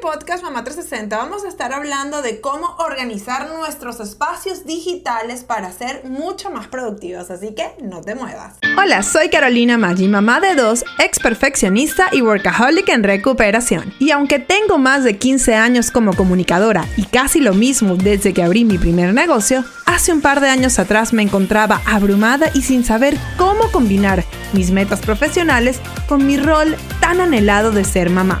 podcast Mamá 360 vamos a estar hablando de cómo organizar nuestros espacios digitales para ser mucho más productivos, así que no te muevas. Hola, soy Carolina Maggi, mamá de dos, ex perfeccionista y workaholic en recuperación. Y aunque tengo más de 15 años como comunicadora y casi lo mismo desde que abrí mi primer negocio, hace un par de años atrás me encontraba abrumada y sin saber cómo combinar mis metas profesionales con mi rol tan anhelado de ser mamá.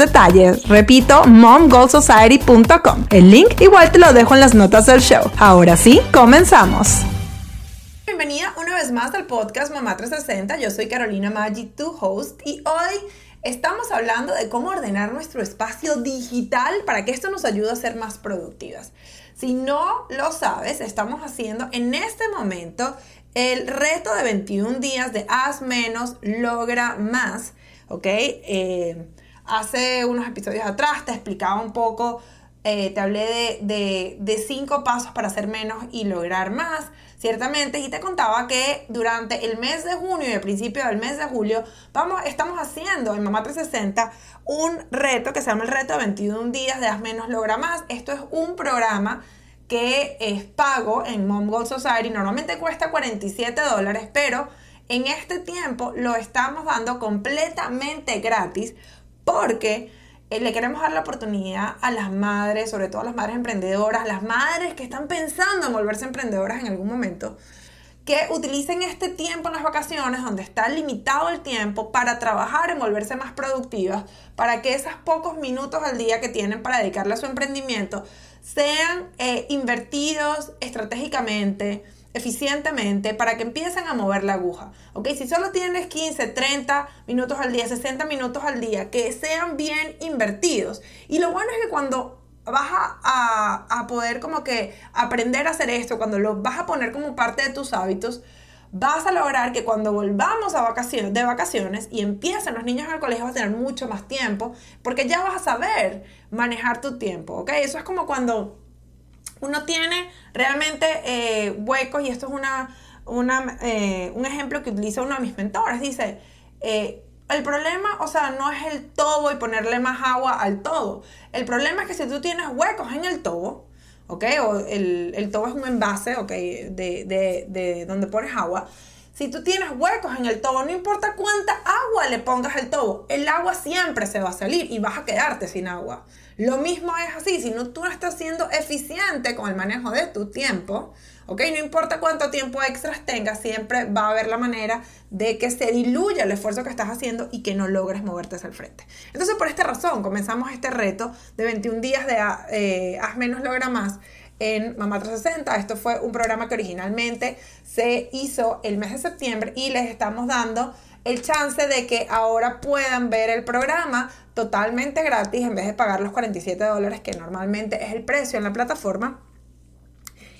detalles. Repito, momgoalsociety.com. El link igual te lo dejo en las notas del show. Ahora sí, comenzamos. Bienvenida una vez más al podcast Mamá 360. Yo soy Carolina Maggi, tu host, y hoy estamos hablando de cómo ordenar nuestro espacio digital para que esto nos ayude a ser más productivas. Si no lo sabes, estamos haciendo en este momento el reto de 21 días de haz menos, logra más, ¿ok? Eh, hace unos episodios atrás te explicaba un poco, eh, te hablé de, cinco pasos para hacer menos y lograr más, ciertamente, y te contaba que durante el mes de junio y el principio del mes de julio, vamos, estamos haciendo en Mamá 360 un reto que se llama el reto de 21 días de Haz menos, logra más. Esto es un programa que es pago en Mom Goal Society, normalmente cuesta 47 dólares, pero en este tiempo lo estamos dando completamente gratis porque eh, le queremos dar la oportunidad a las madres, sobre todo a las madres emprendedoras, las madres que están pensando en volverse emprendedoras en algún momento, que utilicen este tiempo en las vacaciones, donde está limitado el tiempo, para trabajar en volverse más productivas, para que esos pocos minutos al día que tienen para dedicarle a su emprendimiento sean eh, invertidos estratégicamente, eficientemente para que empiecen a mover la aguja. ¿Ok? Si solo tienes 15, 30 minutos al día, 60 minutos al día, que sean bien invertidos. Y lo bueno es que cuando vas a, a, poder como que aprender a hacer esto, cuando lo vas a poner como parte de tus hábitos, vas a lograr que cuando volvamos a vacaciones, de vacaciones y empiecen los niños en el colegio vas a tener mucho más tiempo porque ya vas a saber manejar tu tiempo, ¿ok? Eso es como cuando uno tiene realmente eh, huecos y esto es una, eh, un ejemplo que utiliza uno de mis mentores. Dice, eh, el problema, o sea, no es el tobo y ponerle más agua al todo. El problema es que si tú tienes huecos en el tobo, ¿ok? O el, el tobo es un envase, ¿ok? De, de, de donde pones agua. Si tú tienes huecos en el tobo, no importa cuánta agua le pongas al tobo, el agua siempre se va a salir y vas a quedarte sin agua. Lo mismo es así, si no, tú no estás siendo eficiente con el manejo de tu tiempo, ¿ok? No importa cuánto tiempo extras tengas, siempre va a haber la manera de que se diluya el esfuerzo que estás haciendo y que no logres moverte hacia el frente. Entonces, por esta razón, comenzamos este reto de 21 días de eh, Haz menos, logra más en Mamá 360. Esto fue un programa que originalmente se hizo el mes de septiembre y les estamos dando el chance de que ahora puedan ver el programa totalmente gratis en vez de pagar los 47 dólares que normalmente es el precio en la plataforma.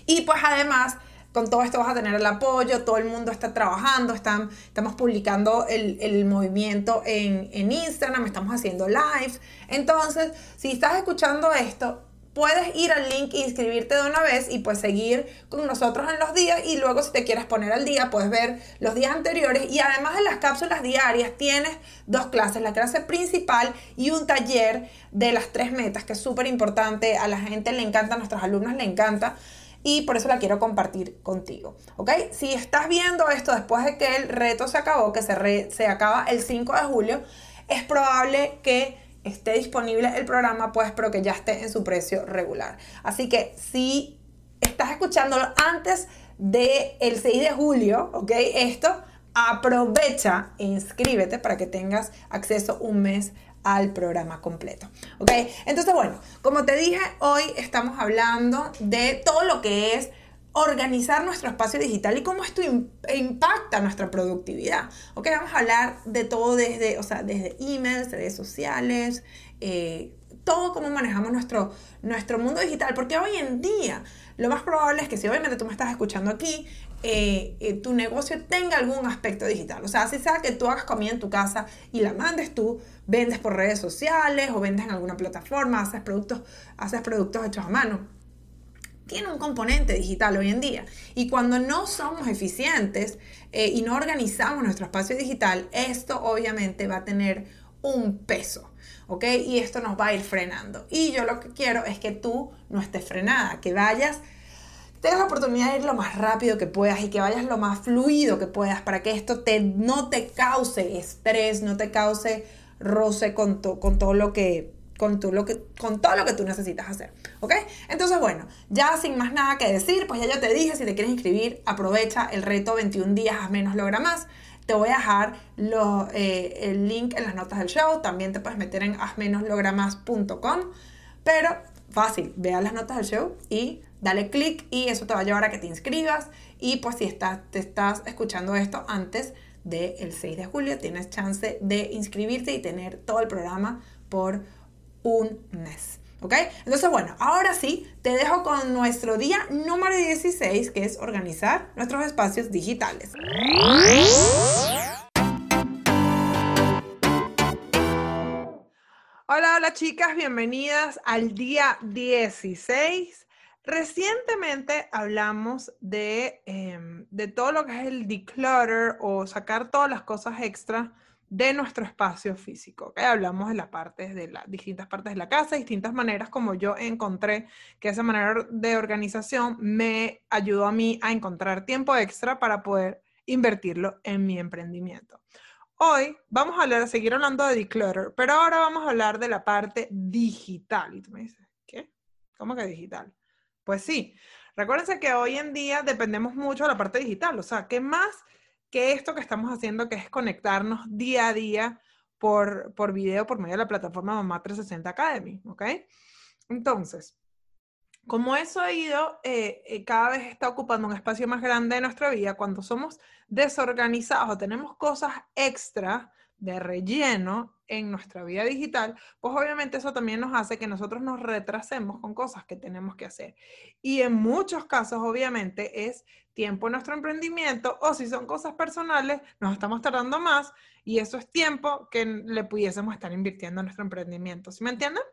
Y pues además con todo esto vas a tener el apoyo, todo el mundo está trabajando, están, estamos publicando el, movimiento en, en, Instagram, estamos haciendo lives. Entonces, si estás escuchando esto, puedes ir al link e inscribirte de una vez y pues seguir con nosotros en los días y luego si te quieres poner al día puedes ver los días anteriores y además de las cápsulas diarias tienes dos clases, la clase principal y un taller de las tres metas que es súper importante, a la gente le encanta, a nuestros alumnos le encanta y por eso la quiero compartir contigo, ¿ok? Si estás viendo esto después de que el reto se acabó, que se, se acaba el 5 de julio, es probable que esté disponible el programa, pues, pero que ya esté en su precio regular. Así que si estás escuchándolo antes del el 6 de julio, ¿ok? Esto, aprovecha e inscríbete para que tengas acceso un mes al programa completo. ¿Ok? Entonces, bueno, como te dije, hoy estamos hablando de todo lo que es organizar nuestro espacio digital y cómo esto impacta nuestra productividad. Ok, vamos a hablar de todo desde, o sea, desde emails, redes sociales, eh, todo cómo manejamos nuestro, nuestro mundo digital, porque hoy en día lo más probable es que si obviamente tú me estás escuchando aquí, eh, eh, tu negocio tenga algún aspecto digital. O sea, si sea que tú hagas comida en tu casa y la mandes tú, vendes por redes sociales o vendes en alguna plataforma, haces productos, haces productos hechos a mano tiene un componente digital hoy en día. Y cuando no somos eficientes eh, y no organizamos nuestro espacio digital, esto obviamente va a tener un peso, ¿ok? Y esto nos va a ir frenando. Y yo lo que quiero es que tú no estés frenada, que vayas, tengas la oportunidad de ir lo más rápido que puedas y que vayas lo más fluido que puedas para que esto te, no te cause estrés, no te cause roce con, con todo lo que con, lo que, con todo lo que tú necesitas hacer. ¿Ok? Entonces, bueno, ya sin más nada que decir, pues ya yo te dije, si te quieres inscribir, aprovecha el reto 21 días, haz menos, logra más. Te voy a dejar eh, el link en las notas del show. También te puedes meter en hazmenoslogramas.com. Pero fácil, vea las notas del show y dale clic y eso te va a llevar a que te inscribas. Y pues si estás, te estás escuchando esto antes del 6 de julio, tienes chance de inscribirte y tener todo el programa por un mes. ¿Ok? Entonces, bueno, ahora sí, te dejo con nuestro día número 16, que es organizar nuestros espacios digitales. Hola, hola chicas, bienvenidas al día 16. Recientemente hablamos de, em, de todo lo que es el declutter o sacar todas las cosas extra de nuestro espacio físico. Hablamos de las partes de las distintas partes de la casa, distintas maneras como yo encontré que esa manera de organización me ayudó a mí a encontrar tiempo extra para poder invertirlo en mi emprendimiento. Hoy vamos a hablar, seguir hablando de declutter, pero ahora vamos a hablar de la parte digital. Y tú me dices, ¿qué? ¿Cómo que digital? Pues sí, recuérdense que hoy en día dependemos mucho de la parte digital, o sea, ¿qué más que esto que estamos haciendo, que es conectarnos día a día por, por video, por medio de la plataforma Mamá 360 Academy, ¿ok? Entonces, como eso ha ido, eh, eh, cada vez está ocupando un espacio más grande de nuestra vida, cuando somos desorganizados o tenemos cosas extra de relleno en nuestra vida digital, pues obviamente eso también nos hace que nosotros nos retrasemos con cosas que tenemos que hacer. Y en muchos casos, obviamente, es tiempo en nuestro emprendimiento o si son cosas personales, nos estamos tardando más y eso es tiempo que le pudiésemos estar invirtiendo en nuestro emprendimiento. ¿Sí me entienden?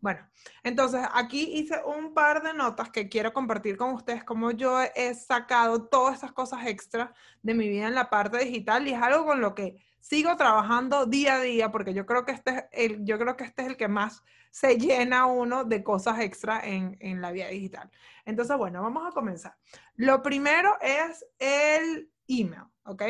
Bueno, entonces aquí hice un par de notas que quiero compartir con ustedes, como yo he sacado todas esas cosas extra de mi vida en la parte digital y es algo con lo que sigo trabajando día a día porque yo creo que este es el, yo creo que este es el que más se llena uno de cosas extra en, en la vida digital. Entonces, bueno, vamos a comenzar. Lo primero es el email, ¿ok?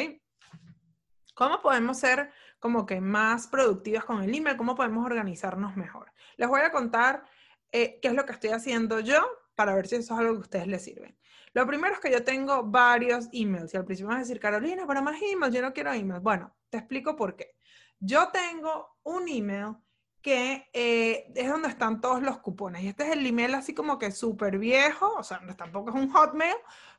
¿Cómo podemos ser como que más productivas con el email? ¿Cómo podemos organizarnos mejor? Les voy a contar eh, qué es lo que estoy haciendo yo para ver si eso es algo que a ustedes les sirve. Lo primero es que yo tengo varios emails y al principio vas a decir, Carolina, pero más emails, yo no quiero emails. Bueno, te explico por qué. Yo tengo un email que eh, es donde están todos los cupones. Y este es el email así como que súper viejo, o sea, tampoco es un hotmail,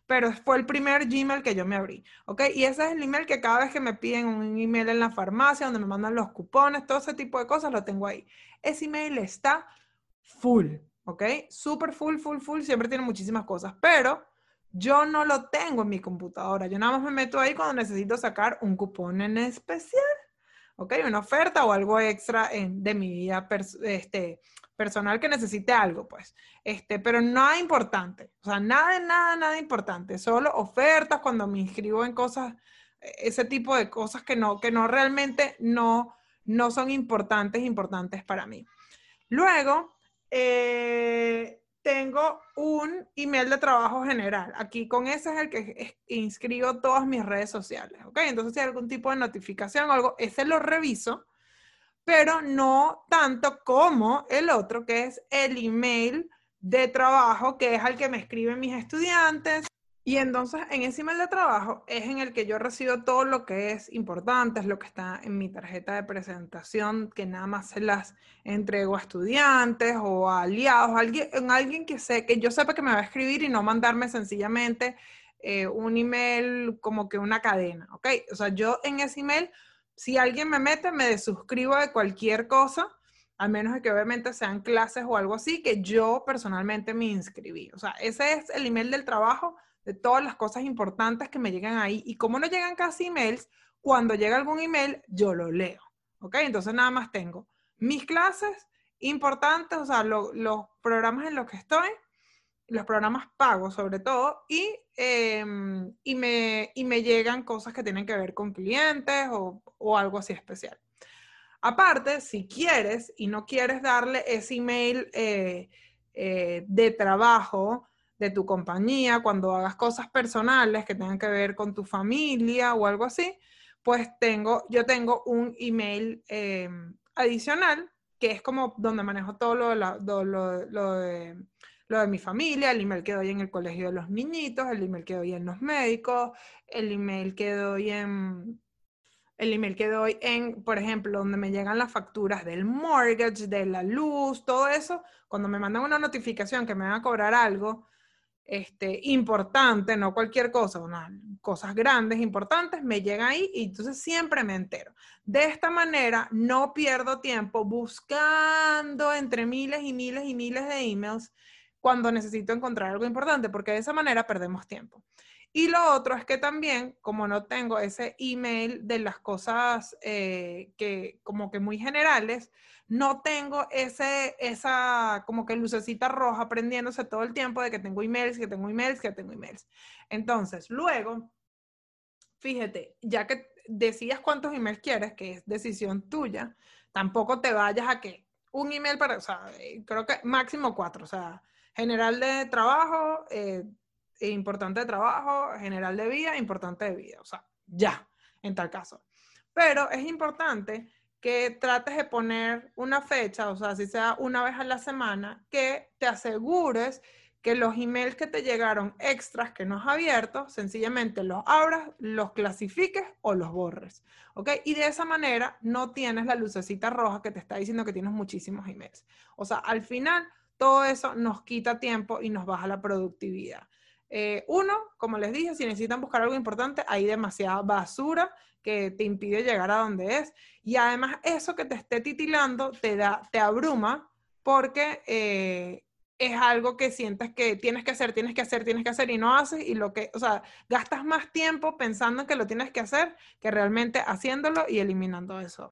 pero fue el primer Gmail que yo me abrí, ¿ok? Y ese es el email que cada vez que me piden un email en la farmacia, donde me mandan los cupones, todo ese tipo de cosas, lo tengo ahí. Ese email está full, ¿ok? Súper full, full, full, siempre tiene muchísimas cosas, pero yo no lo tengo en mi computadora. Yo nada más me meto ahí cuando necesito sacar un cupón en especial. ¿ok? Una oferta o algo extra de mi vida este, personal que necesite algo, pues. Este, pero nada importante, o sea, nada, nada, nada importante, solo ofertas cuando me inscribo en cosas, ese tipo de cosas que no, que no realmente no, no son importantes, importantes para mí. Luego, eh, tengo un email de trabajo general. Aquí con ese es el que inscribo todas mis redes sociales, ¿ok? Entonces, si hay algún tipo de notificación o algo, ese lo reviso, pero no tanto como el otro, que es el email de trabajo, que es al que me escriben mis estudiantes, y entonces en ese email de trabajo es en el que yo recibo todo lo que es importante, es lo que está en mi tarjeta de presentación, que nada más se las entrego a estudiantes o a aliados, alguien, alguien que sé, que yo sepa que me va a escribir y no mandarme sencillamente eh, un email como que una cadena, ¿ok? O sea, yo en ese email, si alguien me mete, me desuscribo de cualquier cosa, a menos que obviamente sean clases o algo así, que yo personalmente me inscribí. O sea, ese es el email del trabajo de todas las cosas importantes que me llegan ahí. Y como no llegan casi emails, cuando llega algún email, yo lo leo. ¿Ok? Entonces nada más tengo mis clases importantes, o sea, los programas en los que estoy, los programas pagos sobre todo, y, em, y, me, y me llegan cosas que tienen que ver con clientes o, o algo así especial. Aparte, si quieres y no quieres darle ese email eh, eh, de trabajo, de tu compañía, cuando hagas cosas personales que tengan que ver con tu familia o algo así, pues tengo, yo tengo un email em, adicional que es como donde manejo todo lo de, lo, de, lo de mi familia, el email que doy en el colegio de los niñitos, el email que doy en los médicos, el email que doy en el email que doy en, por ejemplo, donde me llegan las facturas del mortgage, de la luz, todo eso, cuando me mandan una notificación que me van a cobrar algo, este, importante, no cualquier cosa, unas cosas grandes, importantes, me llegan ahí y entonces siempre me entero. De esta manera no pierdo tiempo buscando entre miles y miles y miles de emails cuando necesito encontrar algo importante, porque de esa manera perdemos tiempo. Y lo otro es que también, como no tengo ese email de las cosas eh, que como que muy generales, no tengo ese, esa como que lucecita roja prendiéndose todo el tiempo de que tengo emails, que tengo emails, que tengo emails. Entonces, luego, fíjate, ya que decías cuántos emails quieres, que es decisión tuya, tampoco te vayas a que un email para, o sea, eh, creo que máximo cuatro, o sea, general de trabajo, eh, importante de trabajo, general de vida, importante de vida, o sea, ya, en tal caso. Pero es importante que trates de poner una fecha, o sea, si sea una vez a la semana, que te asegures que los emails que te llegaron extras que no has abierto, sencillamente los abras, los clasifiques o los borres. ¿Ok? Y de esa manera no tienes la lucecita roja que te está diciendo que tienes muchísimos emails. O sea, al final todo eso nos quita tiempo y nos baja la productividad. Eh, uno, como les dije, si necesitan buscar algo importante, hay demasiada basura que te impide llegar a donde es. Y además eso que te esté titilando te, da, te abruma porque eh, es algo que sientes que tienes que hacer, tienes que hacer, tienes que hacer y no haces. Y lo que, o sea, gastas más tiempo pensando que lo tienes que hacer que realmente haciéndolo y eliminando eso.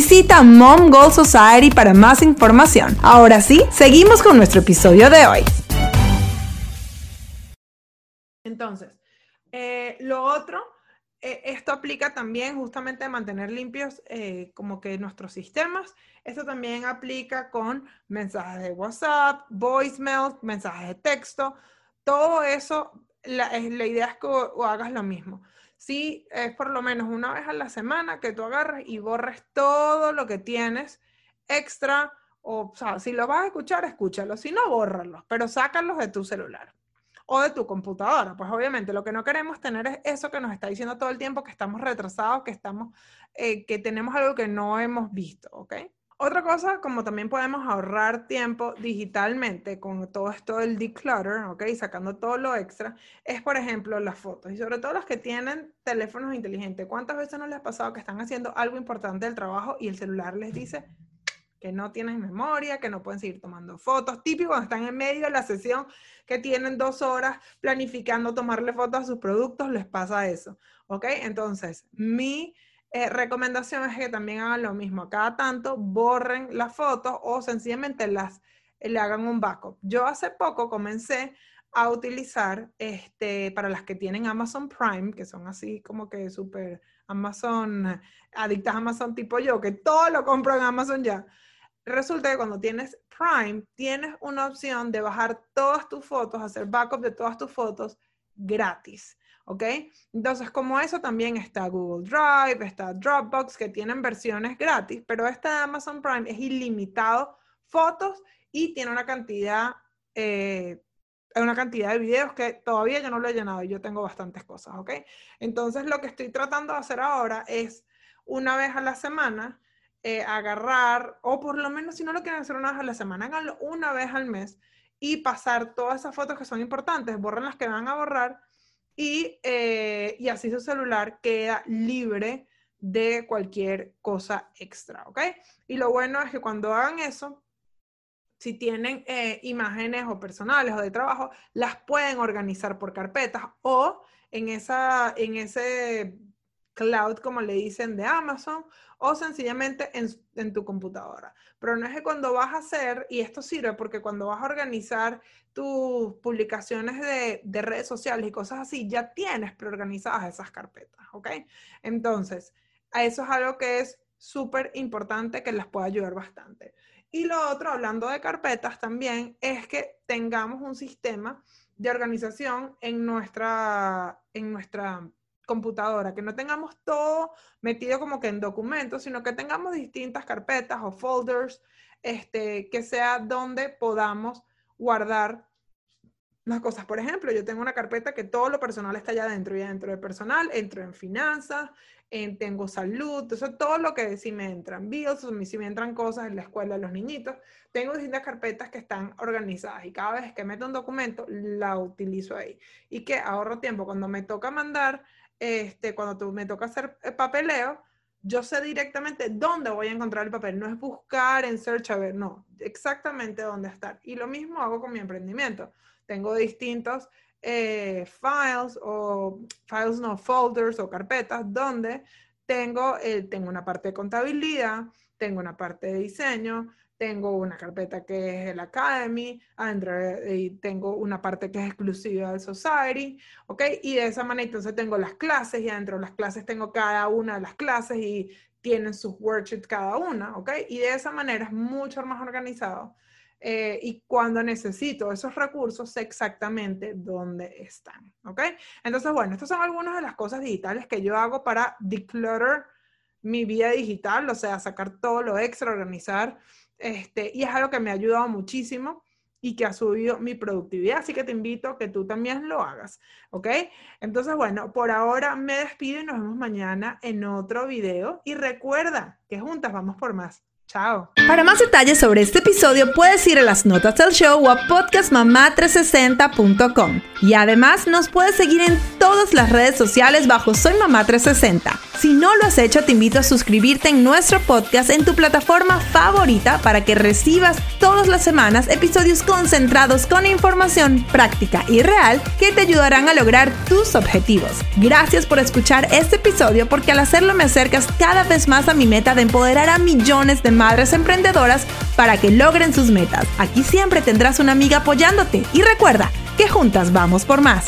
Mom Goal Society para más información. Ahora sí, seguimos con nuestro episodio de hoy. Entonces, eh, lo otro, eh, esto aplica también justamente a mantener limpios eh, como que nuestros sistemas. Esto también aplica con mensajes de WhatsApp, voicemail, mensajes de texto. Todo eso, la, la idea es que hagas lo mismo sí es por lo menos una vez a la semana que tú agarres y borres todo lo que tienes extra, o, o sea, si lo vas a escuchar, escúchalo, si no, bórralos, pero sácalos de tu celular. o de tu computadora. Pues obviamente lo que no queremos tener es eso que nos está diciendo todo el tiempo, que estamos retrasados, que, estamos, eh, que tenemos algo que no hemos visto, ¿ok? Otra cosa, como también podemos ahorrar tiempo digitalmente con todo esto del declutter, ¿ok? Sacando todo lo extra, es por ejemplo las fotos. Y sobre todo los que tienen teléfonos inteligentes. ¿Cuántas veces no les ha pasado que están haciendo algo importante del trabajo y el celular les dice que no tienen memoria, que no pueden seguir tomando fotos? Típico cuando están en medio de la sesión, que tienen dos horas planificando tomarle fotos a sus productos, les pasa eso, ¿ok? Entonces, mi eh, recomendación es que también hagan lo mismo. Cada tanto borren las fotos o sencillamente las, le hagan un backup. Yo hace poco comencé a utilizar, este, para las que tienen Amazon Prime, que son así como que súper Amazon, adictas a Amazon tipo yo, que todo lo compro en Amazon ya. Resulta que cuando tienes Prime, tienes una opción de bajar todas tus fotos, hacer backup de todas tus fotos gratis. ¿Ok? Entonces, como eso también está Google Drive, está Dropbox, que tienen versiones gratis, pero esta de Amazon Prime es ilimitado fotos y tiene una cantidad, eh, una cantidad de videos que todavía yo no lo he llenado y yo tengo bastantes cosas, ¿ok? Entonces, lo que estoy tratando de hacer ahora es una vez a la semana eh, agarrar, o por lo menos si no lo quieren hacer una vez a la semana, háganlo una vez al mes y pasar todas esas fotos que son importantes, borren las que van a borrar eh, y, así su celular queda libre de cualquier cosa extra, ¿ok? Y lo bueno es que cuando hagan eso, si tienen eh, imágenes o personales o de trabajo, las pueden organizar por carpetas o en, esa, en ese cloud, como le dicen, de Amazon, o sencillamente en, tu computadora. Pero no es que cuando vas a hacer, y esto sirve porque cuando vas a organizar tus publicaciones de, de redes sociales y cosas así, ya tienes preorganizadas esas carpetas, ¿ok? Entonces, eso es algo que es súper importante que les pueda ayudar bastante. Y lo otro, hablando de carpetas también, es que tengamos un sistema de organización en nuestra, en nuestra computadora, que no tengamos todo metido como que en documentos, sino que tengamos distintas carpetas o folders, este, que sea donde podamos guardar las cosas. Por ejemplo, yo tengo una carpeta que todo lo personal está allá dentro, y dentro de personal entro en finanzas, en, tengo salud, eso todo lo que si me entran bills, si me entran cosas en la escuela de los niñitos, tengo distintas carpetas que están organizadas y cada vez que meto un documento la utilizo ahí y que ahorro tiempo cuando me toca mandar este, cuando me toca hacer eh, papeleo, yo sé directamente dónde voy a encontrar el papel. No es buscar en search a ver, no, exactamente dónde estar. Y lo mismo hago con mi emprendimiento. Tengo distintos eh, files o files no folders o carpetas donde tengo, eh, tengo una parte de contabilidad, tengo una parte de diseño, tengo una carpeta que es el Academy, adentro y tengo una parte que es exclusiva del Society, ¿ok? Y de esa manera entonces tengo las clases y adentro de las clases tengo cada una de las clases y tienen sus worksheets cada una, ¿ok? Y de esa manera es mucho más organizado. Eh, y cuando necesito esos recursos, sé exactamente dónde están, ¿ok? Entonces, bueno, estas son algunas de las cosas digitales que yo hago para declutter mi vida digital, o sea, sacar todo lo extra, organizar este, y es algo que me ha ayudado muchísimo y que ha subido mi productividad, así que te invito a que tú también lo hagas, ¿ok? Entonces, bueno, por ahora me despido y nos vemos mañana en otro video y recuerda que juntas vamos por más. Chao. Para más detalles sobre este episodio puedes ir a las notas del show o a podcastmamá360.com. Y además nos puedes seguir en todas las redes sociales bajo Soy Mamá 360. Si no lo has hecho, te invito a suscribirte en nuestro podcast en tu plataforma favorita para que recibas todas las semanas episodios concentrados con información práctica y real que te ayudarán a lograr tus objetivos. Gracias por escuchar este episodio porque al hacerlo me acercas cada vez más a mi meta de empoderar a millones de madres emprendedoras para que logren sus metas. Aquí siempre tendrás una amiga apoyándote y recuerda que juntas vamos por más.